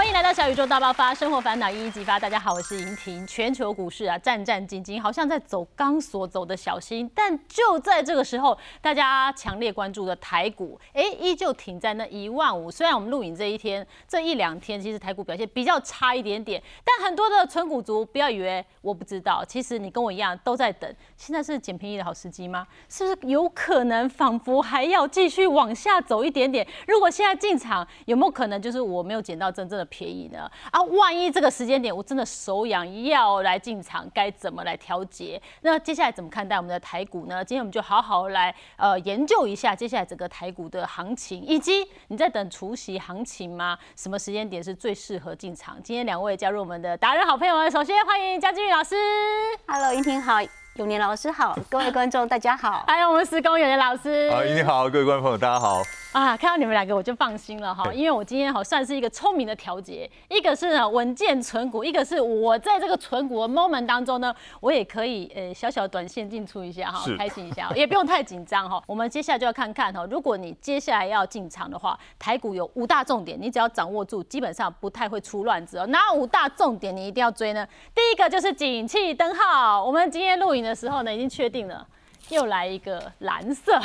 欢迎来到小宇宙大爆发，生活烦恼一一激发。大家好，我是莹婷。全球股市啊，战战兢兢，好像在走钢索，走的小心。但就在这个时候，大家强烈关注的台股，哎，依旧停在那一万五。虽然我们录影这一天，这一两天其实台股表现比较差一点点，但很多的纯股族不要以为我不知道，其实你跟我一样都在等。现在是捡便宜的好时机吗？是不是有可能仿佛还要继续往下走一点点？如果现在进场，有没有可能就是我没有捡到真正的？便宜呢啊！万一这个时间点我真的手痒要来进场，该怎么来调节？那接下来怎么看待我们的台股呢？今天我们就好好来呃研究一下接下来整个台股的行情，以及你在等除夕行情吗？什么时间点是最适合进场？今天两位加入我们的达人好朋友们，首先欢迎江金宇老师，Hello，云婷好。永年老师好，各位观众大家好，还有我们施工永年老师，好，你好，各位观众朋友大家好。啊，看到你们两个我就放心了哈，因为我今天好算是一个聪明的调节，一个是呢稳健存股，一个是我在这个存股的 moment 当中呢，我也可以呃小小短线进出一下哈，开心一下，也不用太紧张哈。我们接下来就要看看哈，如果你接下来要进场的话，台股有五大重点，你只要掌握住，基本上不太会出乱子哦。哪五大重点你一定要追呢？第一个就是景气灯号，我们今天录影的时候呢，已经确定了，又来一个蓝色。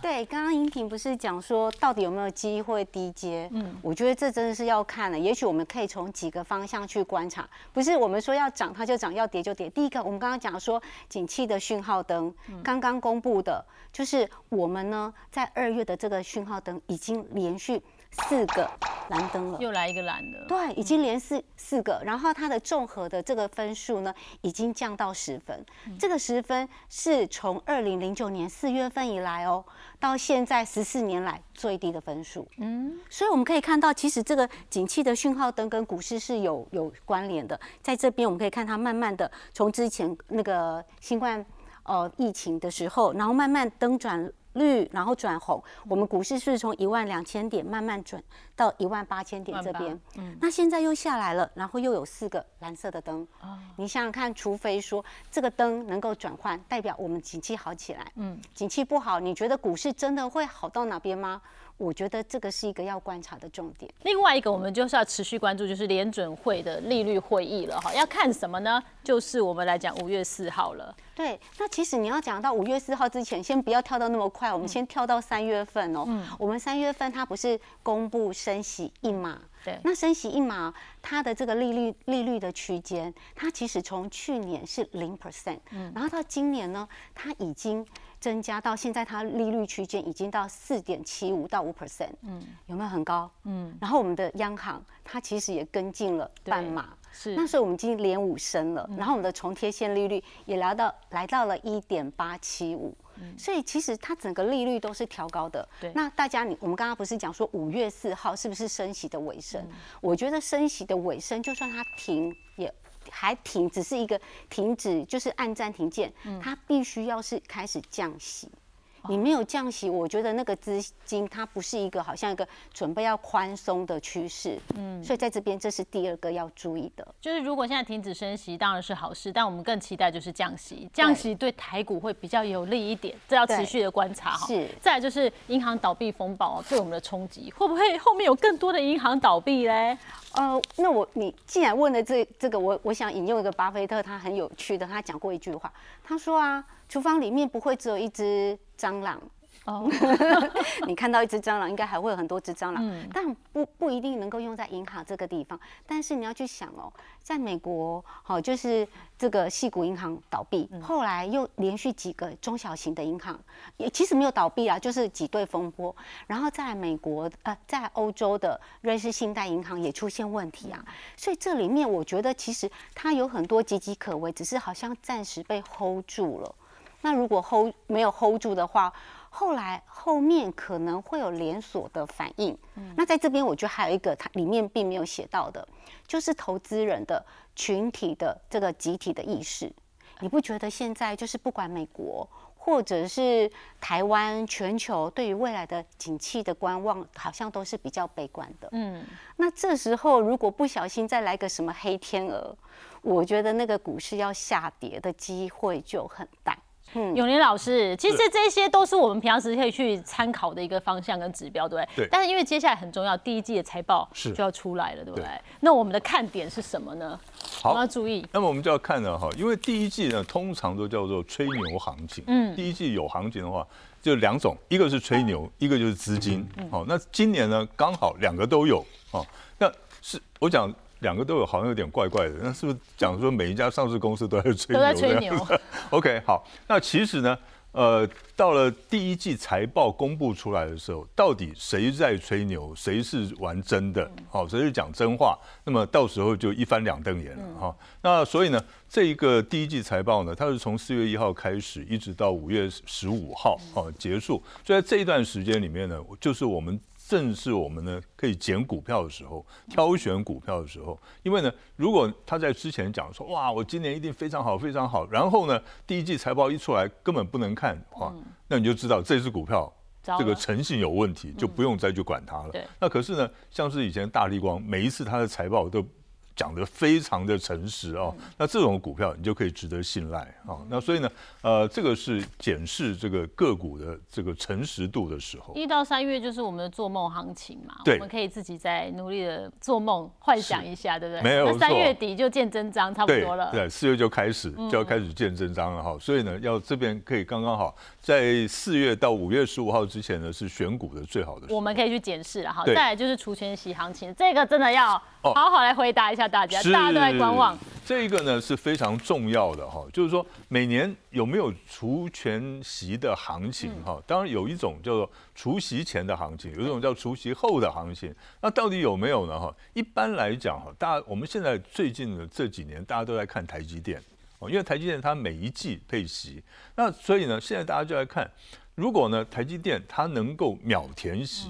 对，刚刚音频不是讲说到底有没有机会低阶？嗯，我觉得这真的是要看了。也许我们可以从几个方向去观察，不是我们说要涨它就涨，要跌就跌。第一个，我们刚刚讲说景气的讯号灯刚刚公布的，就是我们呢在二月的这个讯号灯已经连续。四个蓝灯了，又来一个蓝的。对，已经连四四个，然后它的综合的这个分数呢，已经降到十分。这个十分是从二零零九年四月份以来哦，到现在十四年来最低的分数。嗯，所以我们可以看到，其实这个景气的讯号灯跟股市是有有关联的。在这边我们可以看它慢慢的从之前那个新冠呃疫情的时候，然后慢慢灯转。绿，然后转红，我们股市是从一万两千点慢慢转到一万八千点这边，嗯，那现在又下来了，然后又有四个蓝色的灯，哦，你想想看，除非说这个灯能够转换，代表我们景气好起来，嗯，景气不好，你觉得股市真的会好到哪边吗？我觉得这个是一个要观察的重点。另外一个，我们就是要持续关注，就是联准会的利率会议了哈。要看什么呢？就是我们来讲五月四号了。对，那其实你要讲到五月四号之前，先不要跳到那么快，我们先跳到三月份哦。嗯。我们三月份它不是公布升息一码？对。那升息一码，它的这个利率利率的区间，它其实从去年是零 percent，嗯，然后到今年呢，它已经。增加到现在，它利率区间已经到四点七五到五 percent，嗯，有没有很高？嗯，然后我们的央行它其实也跟进了半码，是，那时候我们已经连五升了，然后我们的重贴现利率也来到来到了一点八七五，所以其实它整个利率都是调高的。对，那大家你我们刚刚不是讲说五月四号是不是升息的尾声？我觉得升息的尾声，就算它停也。还停，只是一个停止，就是按暂停键，它必须要是开始降息。你没有降息，我觉得那个资金它不是一个好像一个准备要宽松的趋势，嗯，所以在这边这是第二个要注意的，就是如果现在停止升息当然是好事，但我们更期待就是降息，降息对台股会比较有利一点，这要持续的观察哈。是，再来就是银行倒闭风暴对我们的冲击，会不会后面有更多的银行倒闭嘞？呃，那我你既然问了这这个，我我想引用一个巴菲特，他很有趣的，他讲过一句话，他说啊。厨房里面不会只有一只蟑螂。哦，你看到一只蟑螂，应该还会有很多只蟑螂，但不不一定能够用在银行这个地方。但是你要去想哦，在美国，好就是这个细谷银行倒闭，后来又连续几个中小型的银行也其实没有倒闭啊，就是挤兑风波。然后在美国呃，在欧洲的瑞士信贷银行也出现问题啊，所以这里面我觉得其实它有很多岌岌可危，只是好像暂时被 hold 住了。那如果 hold 没有 hold 住的话，后来后面可能会有连锁的反应。嗯，那在这边我觉得还有一个，它里面并没有写到的，就是投资人的群体的这个集体的意识。你不觉得现在就是不管美国或者是台湾，全球对于未来的景气的观望，好像都是比较悲观的。嗯，那这时候如果不小心再来个什么黑天鹅，我觉得那个股市要下跌的机会就很大。永年老师，其实这些都是我们平常时可以去参考的一个方向跟指标，对不对？对。但是因为接下来很重要，第一季的财报是就要出来了，对不对？那我们的看点是什么呢？好，要注意。那么我们就要看了哈，因为第一季呢，通常都叫做吹牛行情。嗯。第一季有行情的话，就两种，一个是吹牛，一个就是资金。好，那今年呢，刚好两个都有。哦，那是我讲。两个都有，好像有点怪怪的。那是不是讲说每一家上市公司都在吹牛？都在吹牛。OK，好。那其实呢，呃，到了第一季财报公布出来的时候，到底谁在吹牛，谁是玩真的？好，谁是讲真话？那么到时候就一翻两瞪眼了哈。那所以呢，这一个第一季财报呢，它是从四月一号开始，一直到五月十五号哦结束。所以在这一段时间里面呢，就是我们。正是我们呢可以捡股票的时候，挑选股票的时候，因为呢，如果他在之前讲说，哇，我今年一定非常好，非常好，然后呢，第一季财报一出来根本不能看的话，那你就知道这只股票这个诚信有问题，就不用再去管它了。那可是呢，像是以前大力光，每一次它的财报都。讲的非常的诚实哦，那这种股票你就可以值得信赖啊。那所以呢，呃，这个是检视这个个股的这个诚实度的时候。一到三月就是我们的做梦行情嘛，我们可以自己在努力的做梦幻想一下，对不对？没有三月底就见真章，差不多了。对，四月就开始就要开始见真章了哈。所以呢，要这边可以刚刚好，在四月到五月十五号之前呢，是选股的最好的。我们可以去检视了哈。再来就是除权息行情，这个真的要好好来回答一下。大家，大家都在观望。这一个呢是非常重要的哈，就是说每年有没有除权息的行情哈？当然有一种叫做除息前的行情，有一种叫除息后的行情。那到底有没有呢？哈，一般来讲哈，大家我们现在最近的这几年，大家都在看台积电哦，因为台积电它每一季配息，那所以呢，现在大家就在看，如果呢台积电它能够秒填息，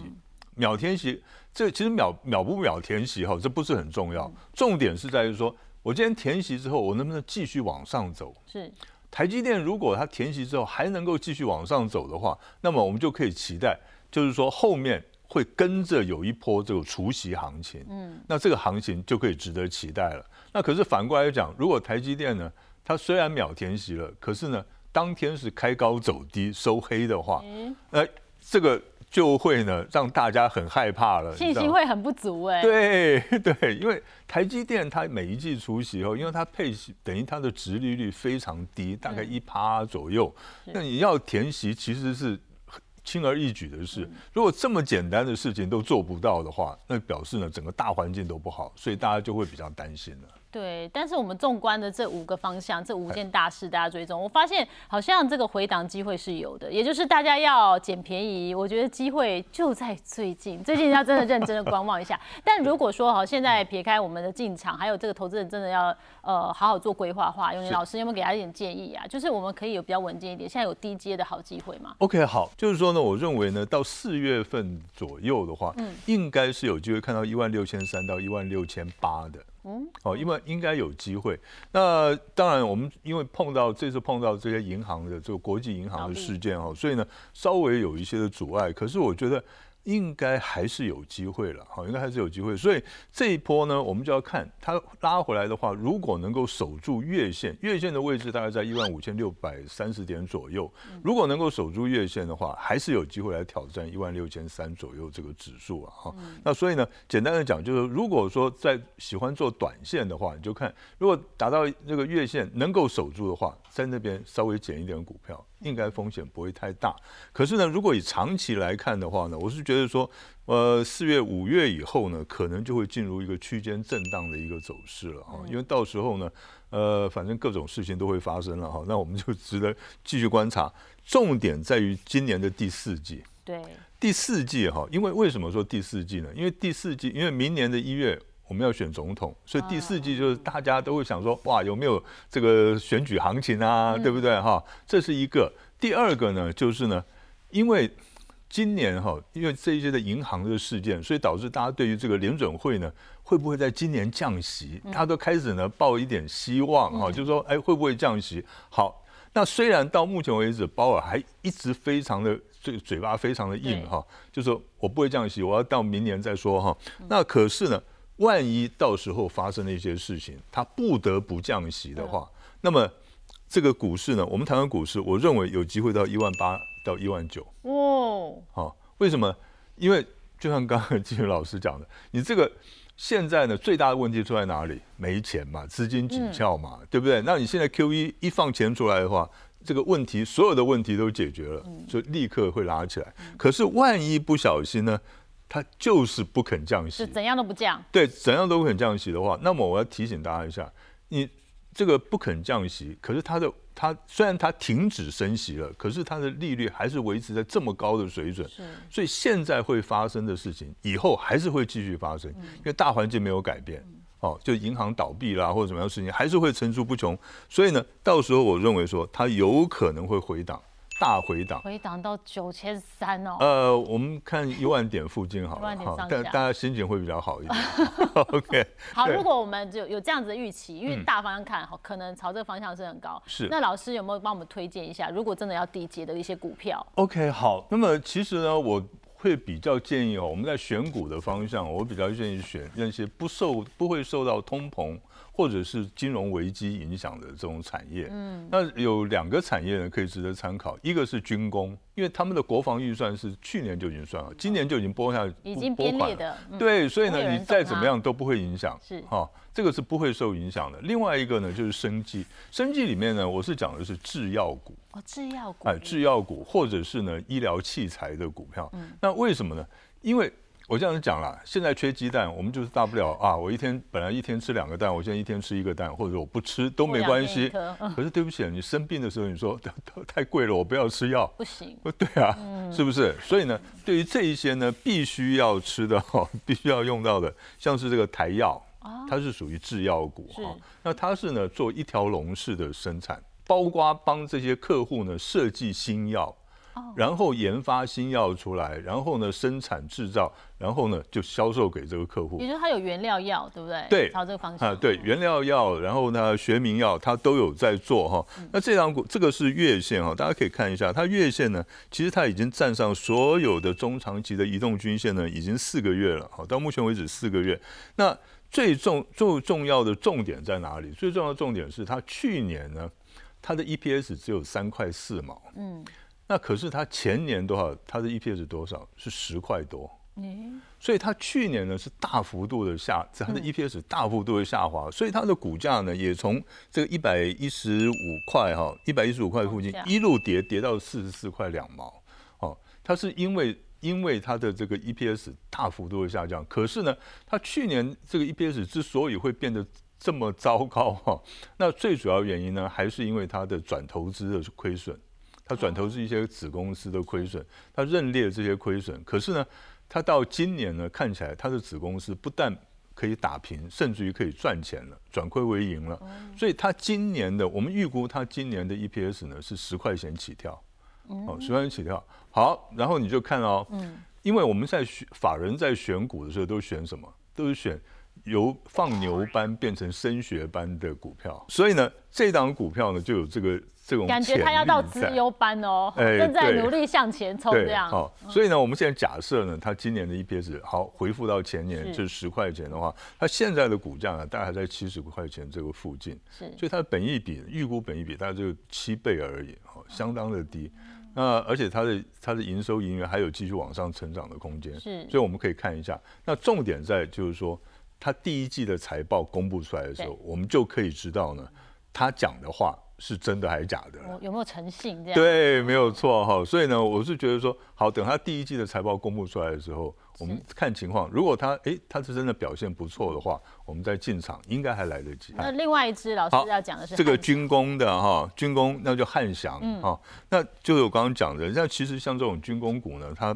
秒填息。这其实秒秒不秒填息哈，这不是很重要，重点是在于说，我今天填息之后，我能不能继续往上走？是台积电如果它填息之后还能够继续往上走的话，那么我们就可以期待，就是说后面会跟着有一波这个除息行情，嗯，那这个行情就可以值得期待了。那可是反过来讲，如果台积电呢，它虽然秒填息了，可是呢，当天是开高走低收黑的话，呃，这个。就会呢让大家很害怕了，信心会很不足哎。对对，因为台积电它每一季除息后，因为它配息等于它的值利率非常低，大概一趴左右，那你要填息其实是轻而易举的事。如果这么简单的事情都做不到的话，那表示呢整个大环境都不好，所以大家就会比较担心了。对，但是我们纵观的这五个方向，这五件大事大家追踪，我发现好像这个回档机会是有的，也就是大家要捡便宜，我觉得机会就在最近，最近要真的认真的观望一下。但如果说哈，现在撇开我们的进场，还有这个投资人真的要呃好好做规划的话，永年老师有没有给他一点建议啊？就是我们可以有比较稳健一点，现在有低阶的好机会吗？OK，好，就是说呢，我认为呢，到四月份左右的话，嗯，应该是有机会看到一万六千三到一万六千八的。嗯，哦，因为应该有机会。那当然，我们因为碰到这次碰到这些银行的这个国际银行的事件哦，所以呢，稍微有一些的阻碍。可是我觉得。应该还是有机会了，好，应该还是有机会。所以这一波呢，我们就要看它拉回来的话，如果能够守住月线，月线的位置大概在一万五千六百三十点左右。如果能够守住月线的话，还是有机会来挑战一万六千三左右这个指数啊。哈，那所以呢，简单的讲，就是如果说在喜欢做短线的话，你就看如果达到这个月线能够守住的话，在那边稍微减一点股票。应该风险不会太大，可是呢，如果以长期来看的话呢，我是觉得说，呃，四月、五月以后呢，可能就会进入一个区间震荡的一个走势了哈，因为到时候呢，呃，反正各种事情都会发生了哈，那我们就 值得继续观察。重点在于今年的第四季，对，第四季哈，因为为什么说第四季呢？因为第四季，因为明年的一月。我们要选总统，所以第四季就是大家都会想说，哇，有没有这个选举行情啊？对不对？哈，这是一个。第二个呢，就是呢，因为今年哈，因为这一些的银行的事件，所以导致大家对于这个联准会呢，会不会在今年降息，大家都开始呢抱一点希望哈，就是说，哎，会不会降息？好，那虽然到目前为止，鲍尔还一直非常的这个嘴巴非常的硬哈，就说我不会降息，我要到明年再说哈。那可是呢？万一到时候发生了一些事情，他不得不降息的话，那么这个股市呢，我们台湾股市，我认为有机会到一万八到一万九。哦，好，为什么？因为就像刚刚金宇老师讲的，你这个现在呢，最大的问题出在哪里？没钱嘛，资金紧俏嘛，对不对？那你现在 Q E 一放钱出来的话，这个问题所有的问题都解决了，就立刻会拉起来。可是万一不小心呢，它就是不肯降息，是怎样都不降。对，怎样都不肯降息的话，那么我要提醒大家一下，你。这个不肯降息，可是它的它虽然它停止升息了，可是它的利率还是维持在这么高的水准。所以现在会发生的事情，以后还是会继续发生，因为大环境没有改变。哦，就银行倒闭啦，或者什么样的事情，还是会层出不穷。所以呢，到时候我认为说，它有可能会回档。大回档，回档到九千三哦。呃，我们看一万点附近好了，好，但大家心情会比较好一点。OK，好，如果我们就有这样子的预期，因为大方向看好，可能朝这个方向是很高。是，那老师有没有帮我们推荐一下？如果真的要低阶的一些股票？OK，好，那么其实呢，我会比较建议哦，我们在选股的方向，我比较建议选那些不受不会受到通膨。或者是金融危机影响的这种产业，嗯，那有两个产业呢可以值得参考，一个是军工，因为他们的国防预算是去年就已经算了，今年就已经拨下，已经编列的，对，所以呢，你再怎么样都不会影响，是。哈，这个是不会受影响的。另外一个呢就是生计，生计里面呢，我是讲的是制药股，哦，制药股，哎，制药股或者是呢医疗器材的股票，嗯，那为什么呢？因为我这样子讲了，现在缺鸡蛋，我们就是大不了啊，我一天本来一天吃两个蛋，我现在一天吃一个蛋，或者我不吃都没关系。可是对不起，你生病的时候你说太贵了，我不要吃药，不行。对啊，是不是？所以呢，对于这一些呢，必须要吃的哈，必须要用到的，像是这个台药，它是属于制药股哈。那它是呢做一条龙式的生产，包括帮这些客户呢设计新药。然后研发新药出来，然后呢生产制造，然后呢就销售给这个客户。也就是它有原料药，对不对？对，朝这个方向。啊，对，原料药，然后呢学名药，它都有在做哈。那这张股，这个是月线哈，大家可以看一下，它月线呢，其实它已经站上所有的中长期的移动均线呢，已经四个月了。好，到目前为止四个月。那最重最重要的重点在哪里？最重要的重点是它去年呢，它的 EPS 只有三块四毛。嗯。那可是它前年多少？它的 EPS 多少？是十块多。嗯，所以它去年呢是大幅度的下，它的 EPS 大幅度的下滑，所以它的股价呢也从这个一百一十五块哈，一百一十五块附近一路跌跌到四十四块两毛。哦，它是因为因为它的这个 EPS 大幅度的下降，可是呢，它去年这个 EPS 之所以会变得这么糟糕哈，那最主要原因呢还是因为它的转投资的亏损。他转投资一些子公司的亏损，他认列这些亏损。可是呢，他到今年呢，看起来他的子公司不但可以打平，甚至于可以赚钱了，转亏为盈了。所以，他今年的我们预估，他今年的 EPS 呢是十块钱起跳，哦，十块钱起跳。好，然后你就看哦，因为我们在选法人在选股的时候都选什么？都是选由放牛班变成升学班的股票。所以呢，这档股票呢就有这个。这种感觉它要到资优班哦，正在努力向前冲这样。好，所以呢，我们现在假设呢，它今年的 EPS 好回复到前年就是十块钱的话，它现在的股价呢，大概还在七十块钱这个附近。是，所以它的本益比预估本益比大概就七倍而已，好，相当的低。那而且它的它的营收盈余还有继续往上成长的空间。是，所以我们可以看一下。那重点在就是说，它第一季的财报公布出来的时候，我们就可以知道呢，他讲的话。是真的还是假的？有没有诚信？这样对，没有错哈。所以呢，我是觉得说，好，等他第一季的财报公布出来的时候，我们看情况。如果他哎，他是真的表现不错的话，我们再进场应该还来得及。那另外一支老师要讲的是这个军工的哈，军工那就汉翔哈，那就是我刚刚讲的。那其实像这种军工股呢，它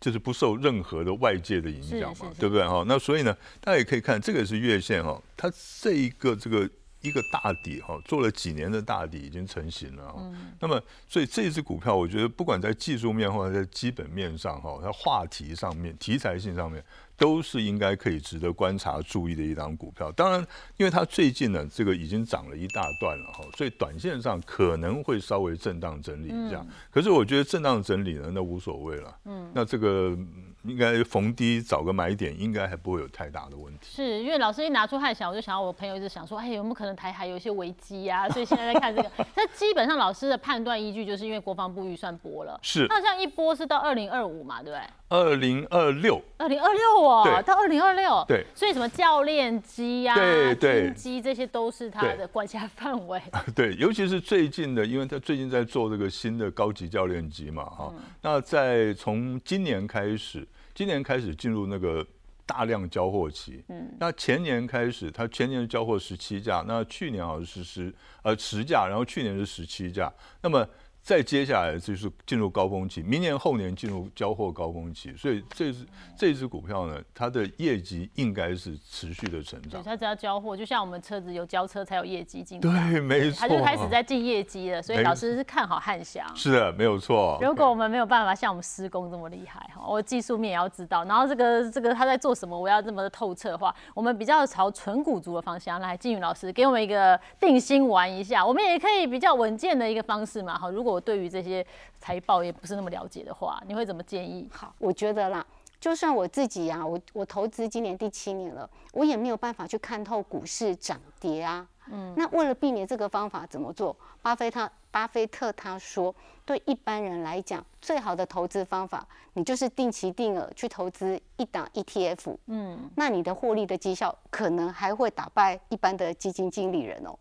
就是不受任何的外界的影响嘛，对不对哈？那所以呢，大家也可以看这个是月线哈，它这一个这个。一个大底哈，做了几年的大底已经成型了哈。那么，所以这只股票，我觉得不管在技术面或者在基本面上哈，它话题上面、题材性上面，都是应该可以值得观察、注意的一档股票。当然，因为它最近呢，这个已经涨了一大段了哈，所以短线上可能会稍微震荡整理一下。可是，我觉得震荡整理呢，那无所谓了。嗯，那这个。应该逢低找个买点，应该还不会有太大的问题。是因为老师一拿出汉翔，我就想到我朋友一直想说，哎，有没有可能台海有一些危机啊？所以现在在看这个。那基本上老师的判断依据就是因为国防部预算拨了，是。那像一波是到二零二五嘛，对不对？二零二六，二零二六哦，到二零二六，对。所以什么教练机呀、对对机这些都是他的管辖范围。对，尤其是最近的，因为他最近在做这个新的高级教练机嘛，哈。那在从今年开始。今年开始进入那个大量交货期，嗯，那前年开始，它前年交货十七架，那去年好像是十呃十架，然后去年是十七架，那么。再接下来就是进入高峰期，明年后年进入交货高峰期，所以这只这只股票呢，它的业绩应该是持续的成长。它只要交货，就像我们车子有交车才有业绩进。对，没错。它就开始在进业绩了，所以老师是看好汉翔。是的，没有错。如果我们没有办法像我们施工这么厉害哈，我技术面也要知道，然后这个这个他在做什么，我要这么的透彻的话，我们比较朝纯股族的方向来。金宇老师给我们一个定心丸一下，我们也可以比较稳健的一个方式嘛。哈，如果我对于这些。财报也不是那么了解的话，你会怎么建议？好，我觉得啦，就算我自己啊，我我投资今年第七年了，我也没有办法去看透股市涨跌啊。嗯，那为了避免这个方法怎么做？巴菲特巴菲特他说，对一般人来讲，最好的投资方法，你就是定期定额去投资一档 ETF。嗯，那你的获利的绩效可能还会打败一般的基金经理人哦。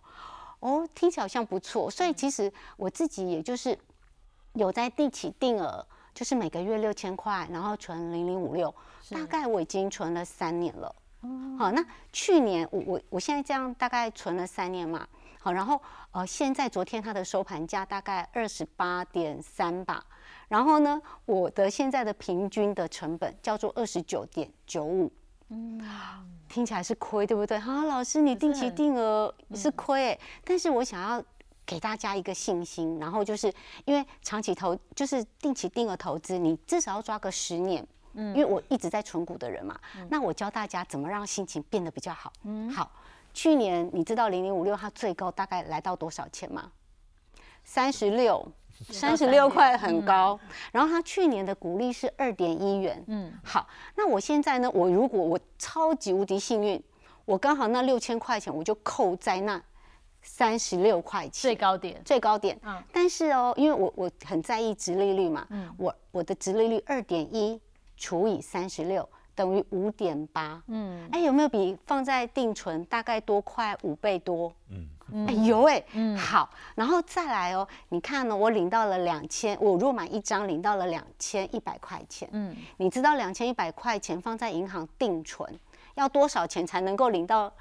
哦，听起来好像不错，所以其实我自己也就是有在定期定额，就是每个月六千块，然后存零零五六，大概我已经存了三年了。好，那去年我我我现在这样大概存了三年嘛，好，然后呃现在昨天它的收盘价大概二十八点三吧，然后呢我的现在的平均的成本叫做二十九点九五。嗯，听起来是亏，对不对？好，老师，你定期定额是亏哎，但是我想要给大家一个信心，然后就是因为长期投就是定期定额投资，你至少要抓个十年。嗯，因为我一直在存股的人嘛，那我教大家怎么让心情变得比较好。嗯，好，去年你知道零零五六它最高大概来到多少钱吗？三十六。三十六块很高，然后他去年的股利是二点一元。嗯，好，那我现在呢？我如果我超级无敌幸运，我刚好那六千块钱我就扣在那三十六块钱最高点，最高点。嗯，但是哦，因为我我很在意直利率嘛，嗯，我我的直利率二点一除以三十六等于五点八。嗯，哎，有没有比放在定存大概多快五倍多？嗯。哎有哎，嗯好，然后再来哦，你看呢，我领到了两千，我如果买一张领到了两千一百块钱，嗯，你知道两千一百块钱放在银行定存要多少钱才能够领到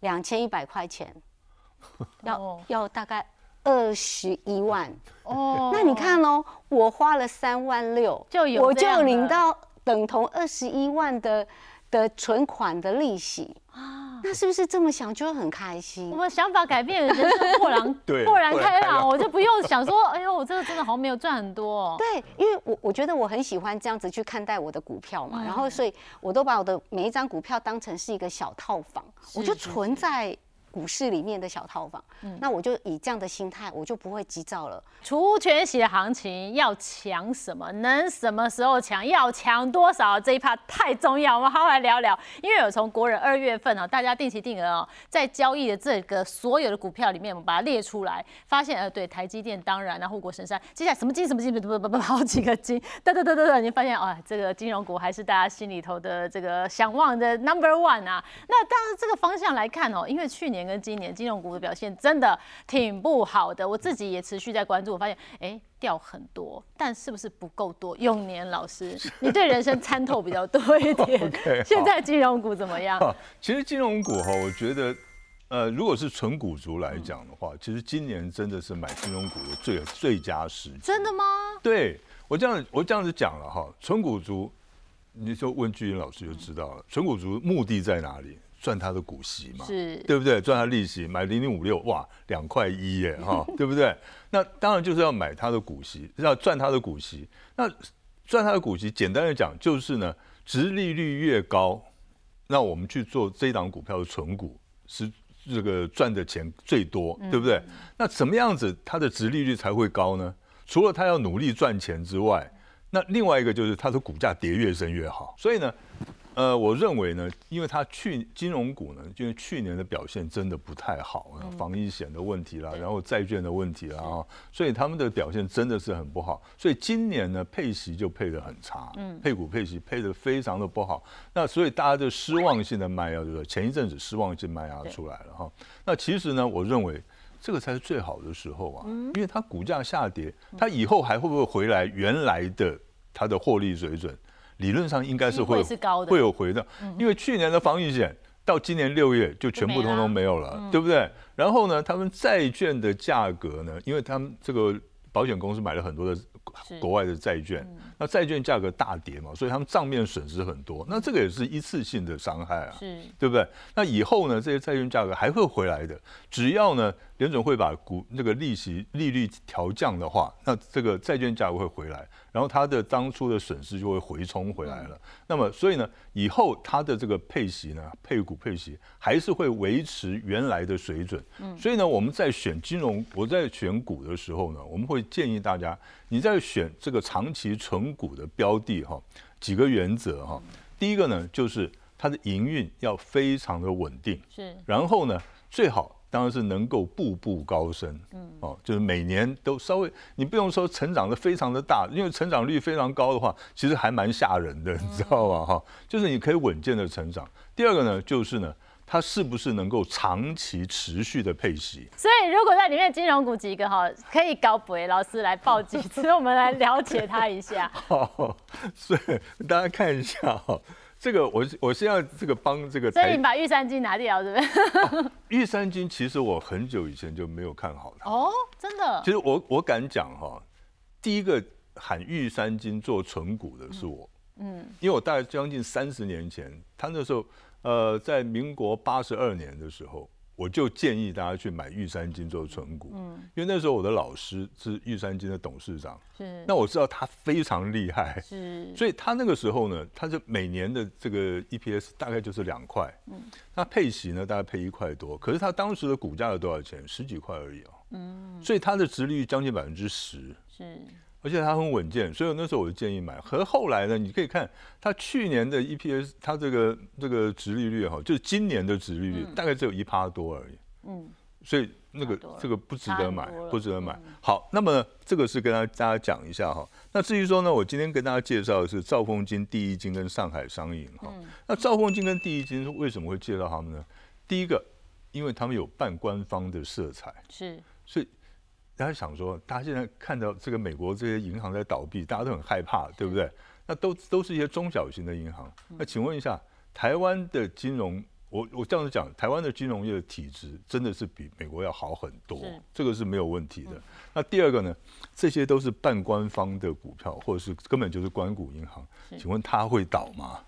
两千一百块钱？要要大概二十一万哦。那你看哦，我花了三万六，就有我就领到等同二十一万的的存款的利息啊。那是不是这么想就会很开心？我们想法改变，人生豁然 豁然开朗，我就不用想说，哎呦，我这个真的好像没有赚很多。对，因为我我觉得我很喜欢这样子去看待我的股票嘛，然后所以我都把我的每一张股票当成是一个小套房，我就存在。股市里面的小套房，嗯那我就以这样的心态，我就不会急躁了。除权息的行情要抢什么？能什么时候抢？要抢多少？这一趴太重要，我们好好来聊聊。因为有从国人二月份哦，大家定期定额哦，在交易的这个所有的股票里面，我们把它列出来，发现呃，对，台积电当然，啊护国神山，接下来什么金什么金，不不不不，好几个金，对对对对对，你发现啊，这个金融股还是大家心里头的这个想望的 number one 啊。那当然这个方向来看哦，因为去年。跟今年金融股的表现真的挺不好的，我自己也持续在关注，我发现哎掉很多，但是不是不够多？永年老师，你对人生参透比较多一点。现在金融股怎么样？其实金融股哈，我觉得呃，如果是纯股族来讲的话，其实今年真的是买金融股的最最佳时机。真的吗？对我这样我这样子讲了哈，纯股族，你就问巨英老师就知道了，纯股族目的在哪里？赚他的股息嘛，是，对不对？赚他利息，买零零五六，哇，两块一耶，哈，对不对？那当然就是要买他的股息，要赚他的股息。那赚他的股息，简单的讲就是呢，值利率越高，那我们去做这档股票的存股，是这个赚的钱最多，对不对？那怎么样子它的值利率才会高呢？除了他要努力赚钱之外，那另外一个就是它的股价跌越深越好，所以呢。呃，我认为呢，因为它去金融股呢，因为去年的表现真的不太好，防疫险的问题啦，然后债券的问题啦啊，所以他们的表现真的是很不好。所以今年呢，配息就配的很差，嗯，配股配息配的非常的不好。那所以大家就失望性的卖压，就是前一阵子失望性卖压出来了哈。那其实呢，我认为这个才是最好的时候啊，因为它股价下跌，它以后还会不会回来原来的它的获利水准？理论上应该是会会有回的，因为去年的防疫险到今年六月就全部通通没有了，对不对？然后呢，他们债券的价格呢，因为他们这个保险公司买了很多的国外的债券，那债券价格大跌嘛，所以他们账面损失很多，那这个也是一次性的伤害啊，对不对？那以后呢，这些债券价格还会回来的，只要呢。联准会把股那个利息利率调降的话，那这个债券价格会回来，然后它的当初的损失就会回冲回来了。那么，所以呢，以后它的这个配息呢，配股配息还是会维持原来的水准。嗯，所以呢，我们在选金融，我在选股的时候呢，我们会建议大家，你在选这个长期存股的标的哈，几个原则哈。第一个呢，就是它的营运要非常的稳定，是，然后呢，最好。当然是能够步步高升，嗯，哦，就是每年都稍微，你不用说成长的非常的大，因为成长率非常高的话，其实还蛮吓人的，你知道吗？哈，就是你可以稳健的成长。第二个呢，就是呢，它是不是能够长期持续的配息？所以如果在里面金融股几个哈，可以高博老师来报几次，我们来了解它一下。好，所以大家看一下哈。这个我我是要这个帮这个，所以你把玉山金拿掉，对不对？玉山金其实我很久以前就没有看好它。哦，真的。其实我我敢讲哈，第一个喊玉山金做纯股的是我。嗯。因为我大概将近三十年前，他那时候呃，在民国八十二年的时候。我就建议大家去买玉山金做存股，嗯，因为那时候我的老师是玉山金的董事长，是，那我知道他非常厉害，是，所以他那个时候呢，他就每年的这个 EPS 大概就是两块，嗯，那配息呢大概配一块多，可是他当时的股价有多少钱？十几块而已哦，嗯，所以他的值率将近百分之十，是。而且它很稳健，所以那时候我就建议买。可是后来呢，你可以看它去年的 EPS，它这个这个值利率哈，就是今年的值利率大概只有一趴多而已。嗯，所以那个这个不值得买，不值得买。好，那么这个是跟大家讲一下哈。那至于说呢，我今天跟大家介绍的是兆丰金、第一金跟上海商银哈。那兆丰金跟第一金为什么会介绍他们呢？第一个，因为他们有半官方的色彩，是，所以。大家想说，大家现在看到这个美国这些银行在倒闭，大家都很害怕，对不对？那都都是一些中小型的银行。那请问一下，台湾的金融，我我这样子讲，台湾的金融业的体制真的是比美国要好很多，这个是没有问题的。那第二个呢，这些都是半官方的股票，或者是根本就是关谷银行，请问它会倒吗？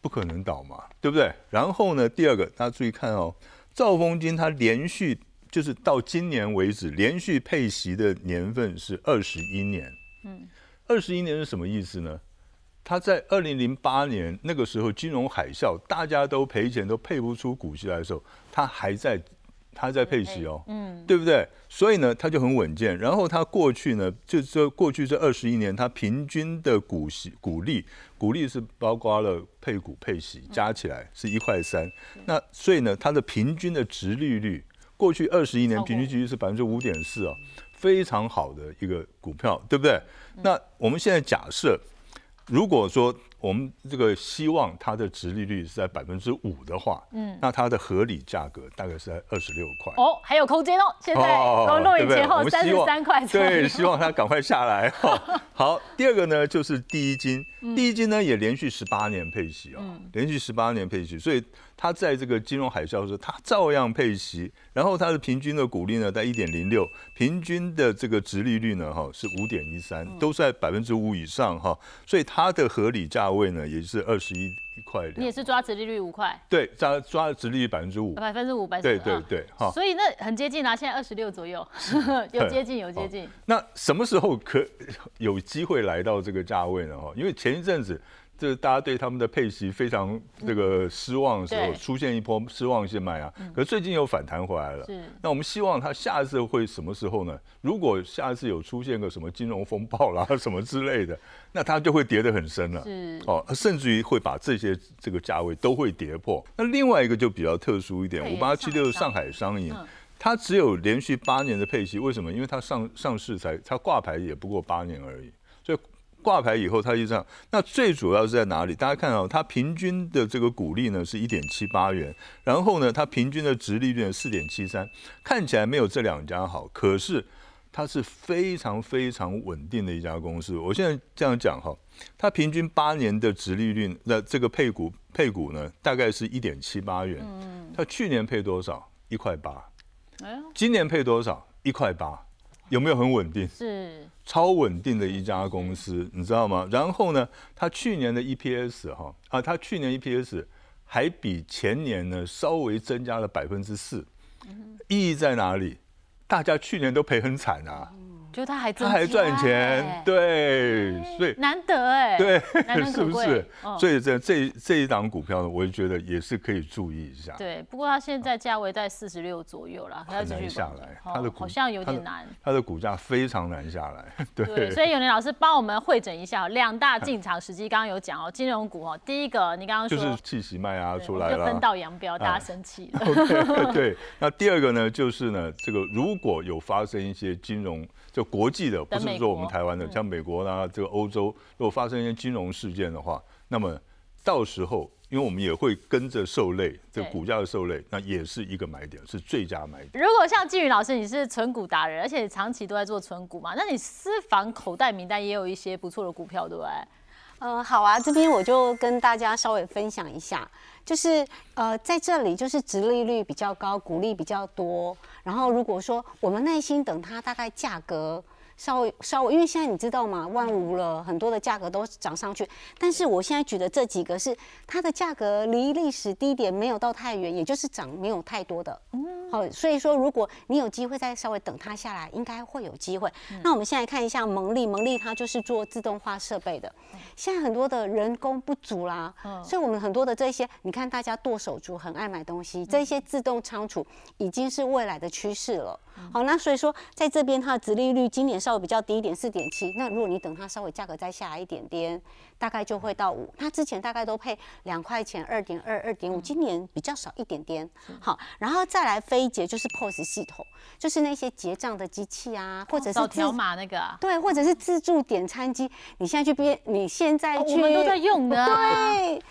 不可能倒嘛，对不对？然后呢，第二个大家注意看哦，兆丰金它连续。就是到今年为止，连续配息的年份是二十一年。嗯，二十一年是什么意思呢？他在二零零八年那个时候金融海啸，大家都赔钱都配不出股息来的时候，他还在，他在配息哦，嗯，对不对？所以呢，他就很稳健。然后他过去呢，就是说过去这二十一年，他平均的股息股利，股利是包括了配股配息加起来是一块三。那所以呢，它的平均的值利率。过去二十一年平均利率是百分之五点四啊，非常好的一个股票，对不对？那我们现在假设，如果说我们这个希望它的值利率是在百分之五的话，嗯，那它的合理价格大概是在二十六块。哦，还有空间哦，现在录影前后三十三块。对，希望它赶快下来。好，第二个呢就是第一金，第一金呢也连续十八年配息啊，连续十八年配息，所以。它在这个金融海啸的时候，它照样配息，然后它的平均的股利呢在一点零六，平均的这个值利率呢哈是五点一三，都在百分之五以上哈，所以它的合理价位呢也是二十一块。你也是抓值利率五块？对，抓抓值利率百分之五，百分之五，百对对对，哈。所以那很接近啊，现在二十六左右，有接近有接近。那什么时候可有机会来到这个价位呢？哈，因为前一阵子。这大家对他们的配息非常这个失望的时候，出现一波失望性卖压。可是最近又反弹回来了。是那我们希望它下一次会什么时候呢？如果下一次有出现个什么金融风暴啦什么之类的，那它就会跌得很深了。是哦，甚至于会把这些这个价位都会跌破。那另外一个就比较特殊一点，对五八七六上上海商银嗯，它只有连续八年的配息，为什么？因为它上上市才它挂牌也不过八年而已，所以。挂牌以后，它就这样。那最主要是在哪里？大家看到它平均的这个股利呢是一点七八元，然后呢，它平均的值利率四点七三，看起来没有这两家好，可是它是非常非常稳定的一家公司。我现在这样讲哈，它平均八年的值利率，那这个配股配股呢，大概是一点七八元。它去年配多少？一块八。哎今年配多少？一块八。有没有很稳定？是超稳定的一家公司，你知道吗？然后呢，它去年的 EPS 哈啊，它去年 EPS 还比前年呢稍微增加了百分之四，意义在哪里？大家去年都赔很惨啊，就他还增他还赚加钱哎，对，所以难得哎，对 是不是？嗯所以这这这一档股票呢，我就觉得也是可以注意一下。对，不过它现在价位在四十六左右了，还要很继续难下来，哦它的股好像有点难。它的股价非常难下来，对。所以永年老师帮我们会诊一下哦两大进场时机，刚刚有讲哦，金融股哦，第一个你刚刚说就是气息卖啊出来了，就分道扬镳，大家啊生气了。对。那第二个呢，就是呢，这个如果有发生一些金融，就国际的，不是说我们台湾的，嗯像美国啦，这个欧洲，如果发生一些金融事件的话，那么到时候，因为我们也会跟着受累，这个股价的受累，那也是一个买点，是最佳买点。如果像季宇老师，你是存股达人，而且长期都在做存股嘛，那你私房口袋名单也有一些不错的股票，对不对？嗯，好啊，这边我就跟大家稍微分享一下，就是呃，在这里就是殖利率比较高，股利比较多。然后如果说我们耐心等它大概价格稍微稍微，因为现在你知道吗，万五了，很多的价格都涨上去。但是我现在举的这几个是它的价格离历史低点没有到太远，也就是涨没有太多的。好，所以说如果你有机会再稍微等它下来，应该会有机会。那我们现在看一下蒙利，蒙利它就是做自动化设备的。现在很多的人工不足啦，所以我们很多的这些，你看大家剁手族很爱买东西，这些自动仓储已经是未来的趋势了。好，那所以说在这边它的殖利率今年稍微比较低一点，四点七。那如果你等它稍微价格再下来一点点，大概就会到五。它之前大概都配两块钱，二点二、二点五，今年比较少一点点。好，然后再来飞捷就是 POS 系统，就是那些结账的机器啊，或者是自扫条码那个啊，对，或者是自助点餐机，你现在去边，你现在去，哦我们都在用的啊。对，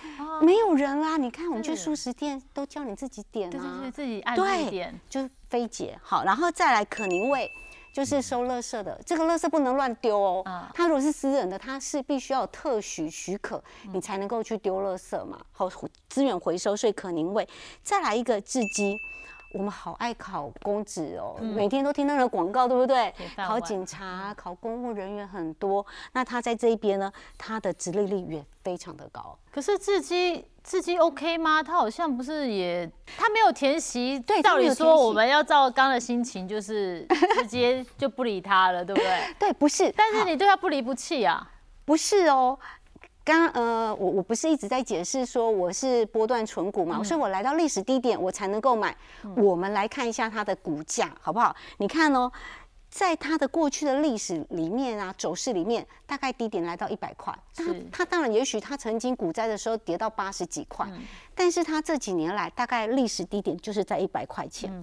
没有人啊。你看，我们去是素食店都叫你自己点对对自己按点。就是飞姐。好，然后再来可宁味。就是收垃圾的，这个垃圾不能乱丢哦。嗯它如果是私人的，它是必须要有特许许可，你才能够去丢垃圾嘛。好，资源回收，所以可宁味。再来一个制机，我们好爱考公职哦，每天都听那个广告，对不对考警察、考公务人员很多。那他在这一边呢，他的殖利率也非常的高。可是自己自己 OK 吗？他好像不是也，他没有填息。对他照理说我们要照刚刚的心情，就是 直接就不理他了，对不对？对，不是，但是你对他不离不弃啊。不是哦。刚呃，我我不是一直在解释说我是波段存股嘛，所以我来到历史低点我才能够买。我们来看一下它的股价好不好？你看哦，在它的过去的历史里面啊，走势里面，大概低点来到一百块。它它当然也许它曾经股灾的时候跌到八十几块，但是它这几年来大概历史低点就是在一百块钱。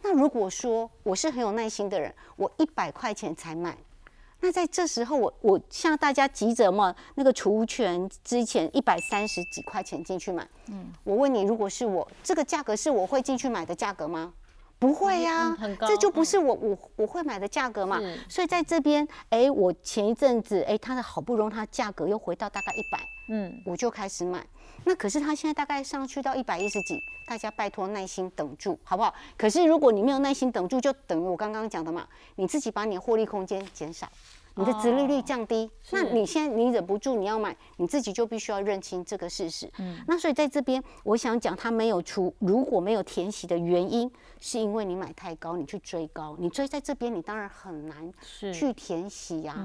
那如果说我是很有耐心的人，我一百块钱才买。那在这时候我，我像大家急着嘛，那个除权之前一百三十几块钱进去买，嗯，我问你，如果是我，这个价格是我会进去买的价格吗？不会呀、这就不是我我我会买的价格嘛。所以在这边，哎，我前一阵子，哎，它的好不容易它价格又回到大概一百，嗯，我就开始买。那可是它现在大概上去到一百一十几，大家拜托耐心等住，好不好？可是如果你没有耐心等住，就等于我刚刚讲的嘛，你自己把你的获利空间减少。你的殖利率降低，那你现在你忍不住你要买，你自己就必须要认清这个事实。嗯，那所以在这边，我想讲它没有除，如果没有填息的原因，是因为你买太高，你去追高，你追在这边，你当然很难去填息呀。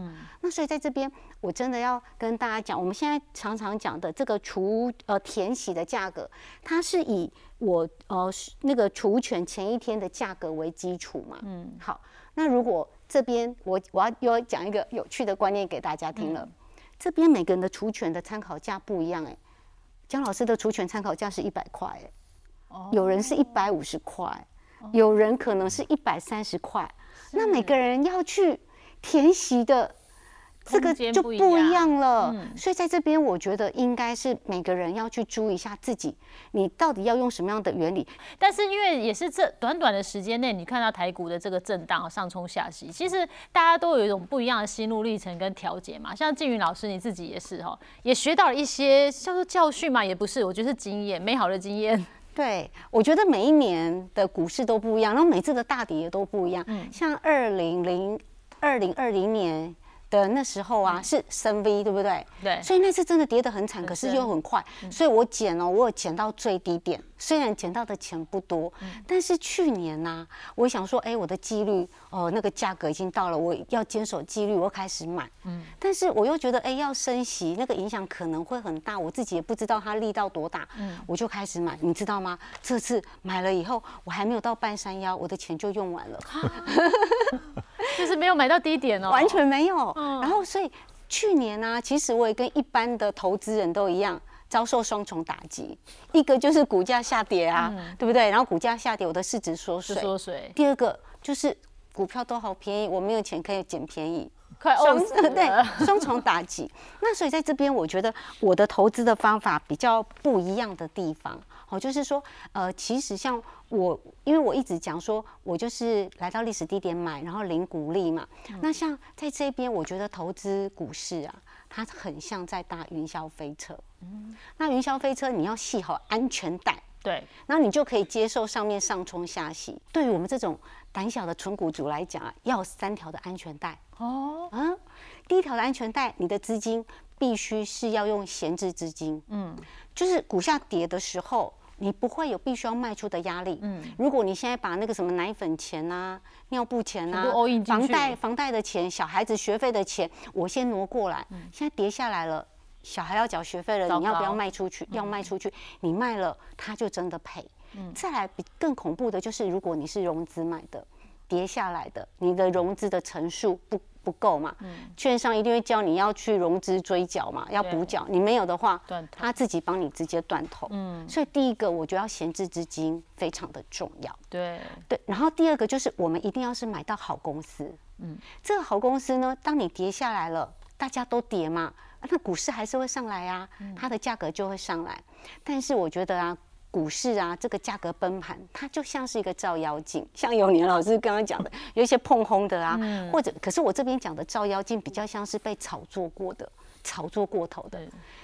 那所以在这边，我真的要跟大家讲，我们现在常常讲的这个除呃填息的价格，它是以我呃那个除权前一天的价格为基础嘛。嗯，好，那如果这边我我要又要讲一个有趣的观念给大家听了。这边每个人的除权的参考价不一样哎，姜老师的除权参考价是一百块哎，有人是一百五十块，有人可能是一百三十块，那每个人要去填息的。这个就不一样了，所以在这边，我觉得应该是每个人要去注意一下自己，你到底要用什么样的原理。但是因为也是这短短的时间内，你看到台股的这个震荡上冲下洗，其实大家都有一种不一样的心路历程跟调节嘛。像静云老师你自己也是哈，也学到了一些叫做教训嘛，也不是，我觉得是经验，美好的经验。对，我觉得每一年的股市都不一样，然后每次的大跌也都不一样。嗯，像二零零二零二零年。的那时候啊，是升 V，对不对？对。所以那次真的跌得很惨，可是又很快，所以我减哦，我有减到最低点。虽然捡到的钱不多，但是去年呢，我想说，哎，我的几率，哦，那个价格已经到了，我要坚守纪律，我开始买。嗯，但是我又觉得，哎，要升息，那个影响可能会很大，我自己也不知道它力道多大。嗯，我就开始买，你知道吗？这次买了以后，我还没有到半山腰，我的钱就用完了。就是没有买到低点哦，完全没有。然后，所以去年呢，其实我也跟一般的投资人都一样。遭受双重打击，一个就是股价下跌啊，对不对？然后股价下跌，我的市值缩水。缩水。第二个就是股票都好便宜，我没有钱可以捡便宜，快饿死了。对，双重打击。那所以在这边，我觉得我的投资的方法比较不一样的地方，哦，就是说，呃，其实像我，因为我一直讲说，我就是来到历史低点买，然后领股利嘛。那像在这边，我觉得投资股市啊。它很像在搭云霄飞车，嗯，那云霄飞车你要系好安全带，对，然后你就可以接受上面上冲下洗。对于我们这种胆小的纯股族来讲啊，要三条的安全带哦，嗯，第一条的安全带，你的资金必须是要用闲置资金，嗯，就是股下跌的时候。你不会有必须要卖出的压力。嗯，如果你现在把那个什么奶粉钱啊、尿布钱啊、房贷、房贷的钱、小孩子学费的钱，我先挪过来。现在跌下来了，小孩要缴学费了，你要不要卖出去？要卖出去，你卖了，他就真的赔。嗯，再来比更恐怖的就是，如果你是融资买的，跌下来的，你的融资的层数不。不够嘛？券商一定会教你要去融资追缴嘛，要补缴。你没有的话，他自己帮你直接断头。嗯，所以第一个我觉得要闲置资金非常的重要。对对，然后第二个就是我们一定要是买到好公司。嗯，这个好公司呢，当你跌下来了，大家都跌嘛，那股市还是会上来啊，它的价格就会上来。但是我觉得啊。股市啊，这个价格崩盘，它就像是一个照妖镜，像有年老师刚刚讲的，有一些碰轰的啊，或者，可是我这边讲的照妖镜比较像是被炒作过的、炒作过头的，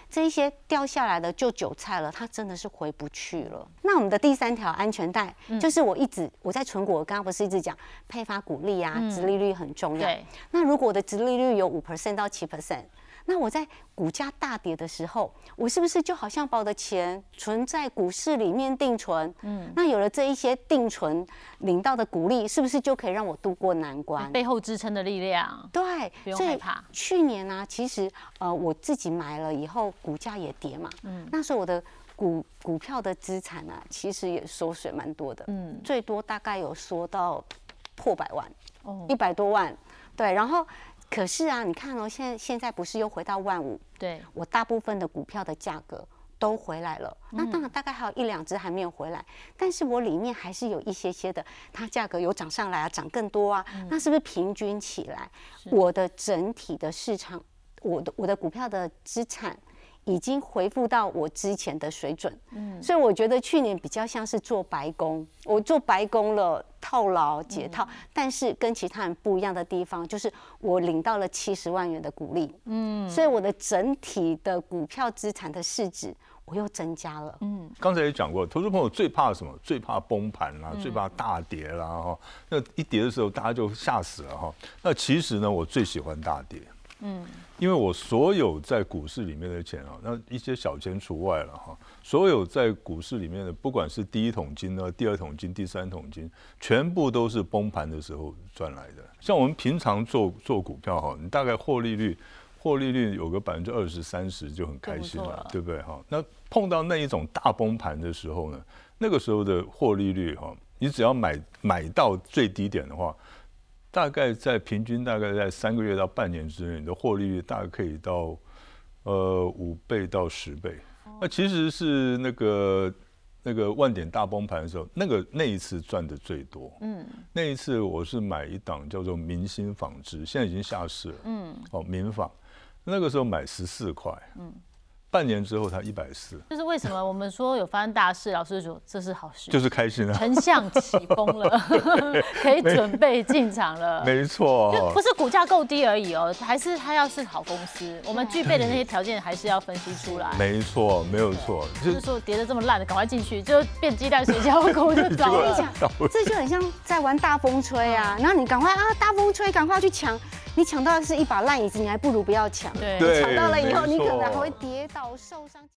这一些掉下来的就韭菜了，它真的是回不去了。那我们的第三条安全带，就是我一直我在存股，我刚刚不是一直讲配发股利啊，殖利率很重要。那如果我的殖利率有五 percent 到七 percent。那我在股价大跌的时候，我是不是就好像把我的钱存在股市里面定存？嗯，那有了这一些定存领到的股利，是不是就可以让我度过难关？背后支撑的力量。对，不用害怕。去年呢，其实呃我自己买了以后，股价也跌嘛。嗯，那时候我的股股票的资产啊，其实也缩水蛮多的。嗯，最多大概有缩到破百万，哦，一百多万。对，然后。可是啊，你看哦，现在现在不是又回到万五？对，我大部分的股票的价格都回来了。那当然，大概还有一两只还没有回来，但是我里面还是有一些些的，它价格有涨上来啊，涨更多啊。那是不是平均起来，我的整体的市场，我的我的股票的资产？已经回复到我之前的水准，嗯，所以我觉得去年比较像是做白工，我做白工了，套牢解套，但是跟其他人不一样的地方就是我领到了七十万元的股利，嗯，所以我的整体的股票资产的市值。我又增加了。嗯，刚才也讲过，投资朋友最怕什么？最怕崩盘啦，最怕大跌啦哈。那一跌的时候，大家就吓死了哈。那其实呢，我最喜欢大跌。嗯，因为我所有在股市里面的钱啊，那一些小钱除外了哈，所有在股市里面的，不管是第一桶金呢、第二桶金、第三桶金，全部都是崩盘的时候赚来的。像我们平常做做股票哈，你大概获利率，获利率有个百分之二十三十就很开心了，对不对哈？那碰到那一种大崩盘的时候呢，那个时候的获利率哈，你只要买买到最低点的话。大概在平均大概在三个月到半年之内，你的获利率大概可以到呃五倍到十倍。那其实是那个那个万点大崩盘的时候，那个那一次赚的最多。嗯，那一次我是买一档叫做明星纺织，现在已经下市了。嗯，哦，民纺，那个时候买十四块。嗯。半年之后，才一百四。就是为什么我们说有发生大事，老师说这是好事，就是开心啊，丞相起风了，可以准备进场了。没错，就不是股价够低而已哦，还是它要是好公司，我们具备的那些条件还是要分析出来。没错，没有错，就是说跌得这么烂的，赶快进去，就变鸡蛋水饺股就 走了。这就很像在玩大风吹啊，然后你赶快啊，大风吹，赶快去抢。你抢到的是一把烂椅子，你还不如不要抢。对，抢到了以后，你可能还会跌倒受伤。